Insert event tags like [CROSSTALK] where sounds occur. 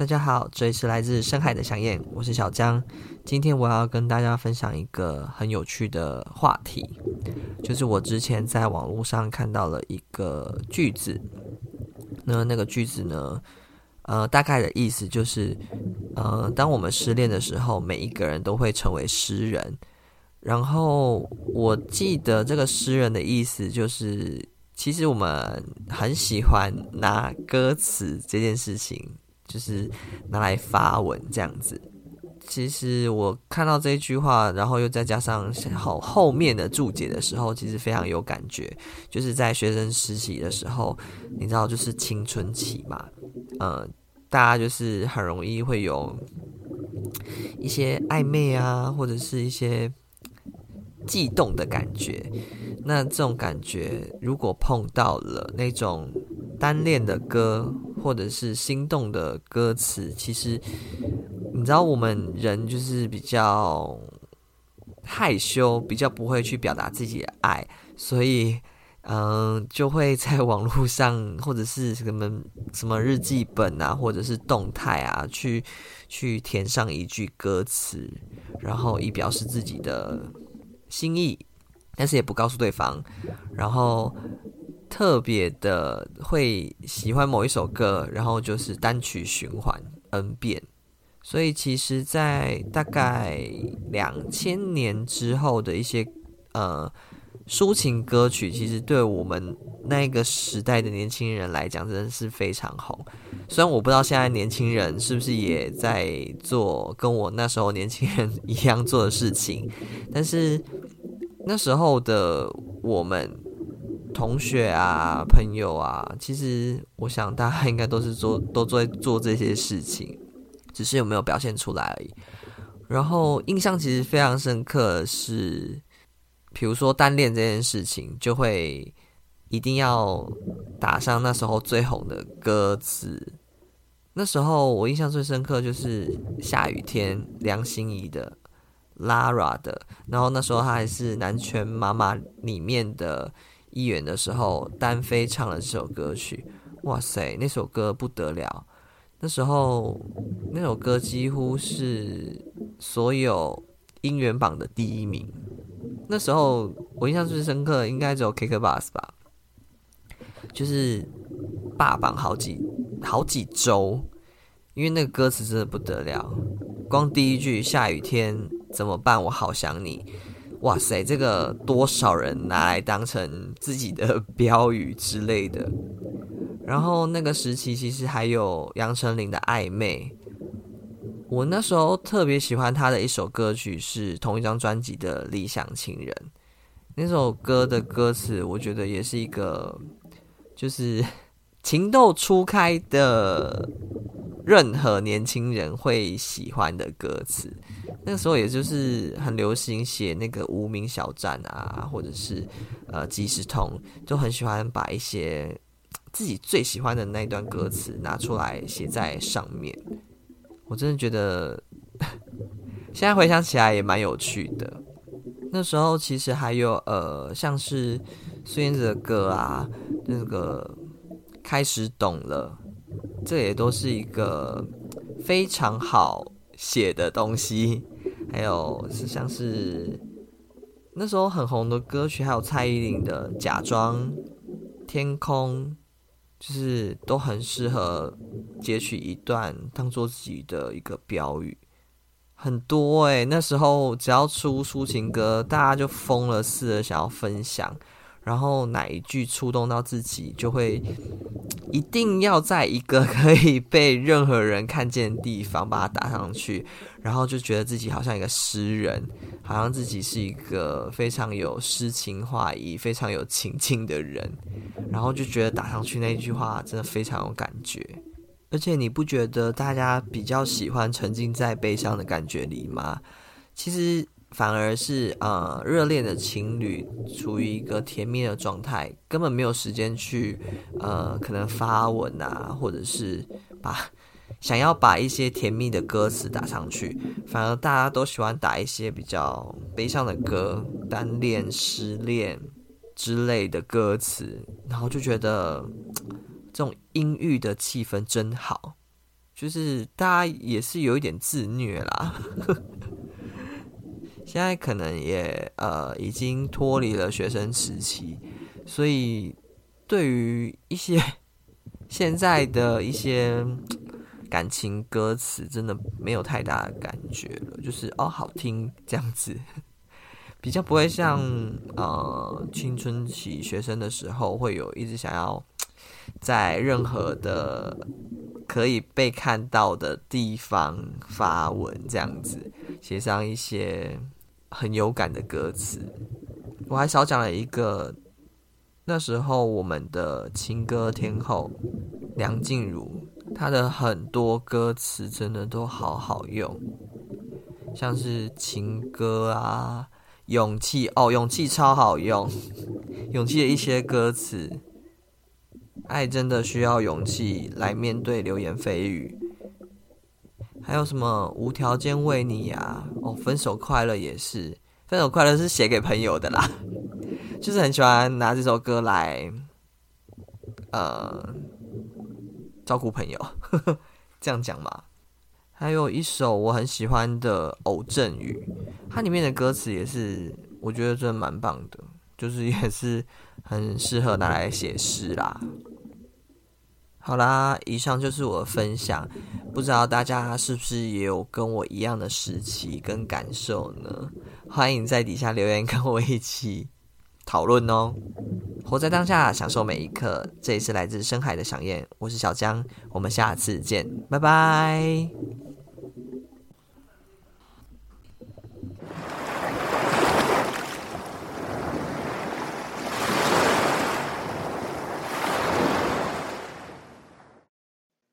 大家好，这里是来自深海的想念，我是小江。今天我要跟大家分享一个很有趣的话题，就是我之前在网络上看到了一个句子。那那个句子呢，呃，大概的意思就是，呃，当我们失恋的时候，每一个人都会成为诗人。然后我记得这个诗人的意思就是，其实我们很喜欢拿歌词这件事情。就是拿来发文这样子。其实我看到这一句话，然后又再加上后后面的注解的时候，其实非常有感觉。就是在学生实习的时候，你知道，就是青春期嘛，呃，大家就是很容易会有一些暧昧啊，或者是一些悸动的感觉。那这种感觉，如果碰到了那种单恋的歌，或者是心动的歌词，其实你知道，我们人就是比较害羞，比较不会去表达自己的爱，所以嗯、就会在网络上或者是什么什么日记本啊，或者是动态啊，去去填上一句歌词，然后以表示自己的心意，但是也不告诉对方，然后。特别的会喜欢某一首歌，然后就是单曲循环 N 遍。所以其实，在大概两千年之后的一些呃抒情歌曲，其实对我们那个时代的年轻人来讲，真的是非常红。虽然我不知道现在年轻人是不是也在做跟我那时候年轻人一样做的事情，但是那时候的我们。同学啊，朋友啊，其实我想大家应该都是做 [LAUGHS] 都在做这些事情，只是有没有表现出来而已。然后印象其实非常深刻的是，比如说单恋这件事情，就会一定要打上那时候最红的歌词。那时候我印象最深刻就是下雨天，梁心怡的 Lara 的，然后那时候他还是南拳妈妈里面的。一员的时候，单飞唱了这首歌曲，哇塞，那首歌不得了！那时候那首歌几乎是所有音源榜的第一名。那时候我印象最深刻应该只有 KKBOX 吧，就是霸榜好几好几周，因为那个歌词真的不得了，光第一句“下雨天怎么办？我好想你”。哇塞，这个多少人拿来当成自己的标语之类的。然后那个时期其实还有杨丞琳的《暧昧》，我那时候特别喜欢他的一首歌曲是同一张专辑的《理想情人》。那首歌的歌词，我觉得也是一个就是情窦初开的任何年轻人会喜欢的歌词。那个时候也就是很流行写那个无名小站啊，或者是呃即时通，就很喜欢把一些自己最喜欢的那段歌词拿出来写在上面。我真的觉得 [LAUGHS] 现在回想起来也蛮有趣的。那时候其实还有呃像是孙燕姿的歌啊，那个开始懂了，这也都是一个非常好写的东西。还有是像是那时候很红的歌曲，还有蔡依林的《假装》、《天空》，就是都很适合截取一段当做自己的一个标语。很多诶，那时候只要出抒情歌，大家就疯了似的想要分享。然后哪一句触动到自己，就会一定要在一个可以被任何人看见的地方把它打上去，然后就觉得自己好像一个诗人，好像自己是一个非常有诗情画意、非常有情境的人，然后就觉得打上去那句话真的非常有感觉。而且你不觉得大家比较喜欢沉浸在悲伤的感觉里吗？其实。反而是呃，热恋的情侣处于一个甜蜜的状态，根本没有时间去呃，可能发文啊，或者是把想要把一些甜蜜的歌词打上去。反而大家都喜欢打一些比较悲伤的歌，单恋、失恋之类的歌词，然后就觉得这种阴郁的气氛真好。就是大家也是有一点自虐啦。现在可能也呃已经脱离了学生时期，所以对于一些现在的一些感情歌词，真的没有太大的感觉了。就是哦，好听这样子，[LAUGHS] 比较不会像呃青春期学生的时候，会有一直想要在任何的可以被看到的地方发文，这样子写上一些。很有感的歌词，我还少讲了一个。那时候我们的情歌天后梁静茹，她的很多歌词真的都好好用，像是情歌啊、勇气哦，勇气超好用，勇气的一些歌词，爱真的需要勇气来面对流言蜚语。还有什么无条件为你呀？哦，分手快乐也是，分手快乐是写给朋友的啦，[LAUGHS] 就是很喜欢拿这首歌来，呃，照顾朋友，[LAUGHS] 这样讲嘛。还有一首我很喜欢的《偶阵雨》，它里面的歌词也是，我觉得真的蛮棒的，就是也是很适合拿来写诗啦。好啦，以上就是我的分享。不知道大家是不是也有跟我一样的时期跟感受呢？欢迎在底下留言跟我一起讨论哦。活在当下，享受每一刻。这里是来自深海的想念，我是小江，我们下次见，拜拜。